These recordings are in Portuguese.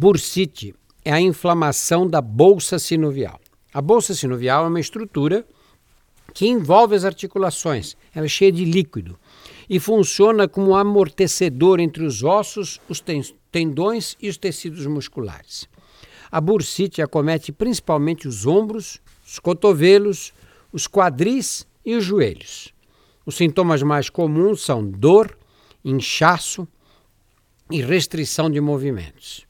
Bursite é a inflamação da bolsa sinovial. A bolsa sinovial é uma estrutura que envolve as articulações. Ela é cheia de líquido e funciona como um amortecedor entre os ossos, os tendões e os tecidos musculares. A bursite acomete principalmente os ombros, os cotovelos, os quadris e os joelhos. Os sintomas mais comuns são dor, inchaço e restrição de movimentos.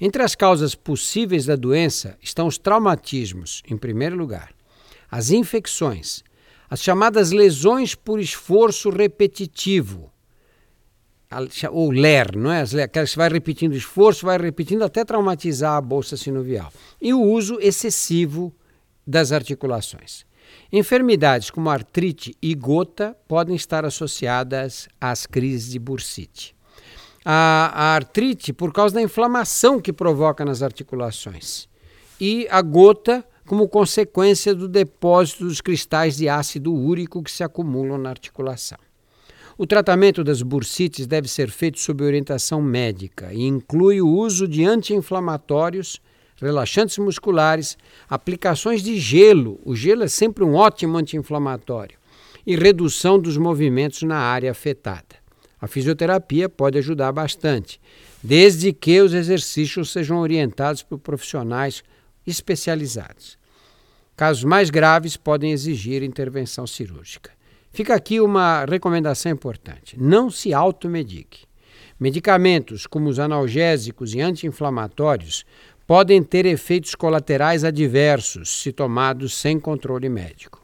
Entre as causas possíveis da doença estão os traumatismos, em primeiro lugar, as infecções, as chamadas lesões por esforço repetitivo, ou LER, não é? Aquelas que vai repetindo esforço, vai repetindo até traumatizar a bolsa sinovial. E o uso excessivo das articulações. Enfermidades como artrite e gota podem estar associadas às crises de bursite a, a artrite por causa da inflamação que provoca nas articulações e a gota como consequência do depósito dos cristais de ácido úrico que se acumulam na articulação. O tratamento das bursites deve ser feito sob orientação médica e inclui o uso de anti-inflamatórios, relaxantes musculares, aplicações de gelo. O gelo é sempre um ótimo anti-inflamatório e redução dos movimentos na área afetada. A fisioterapia pode ajudar bastante, desde que os exercícios sejam orientados por profissionais especializados. Casos mais graves podem exigir intervenção cirúrgica. Fica aqui uma recomendação importante: não se automedique. Medicamentos como os analgésicos e anti-inflamatórios podem ter efeitos colaterais adversos se tomados sem controle médico.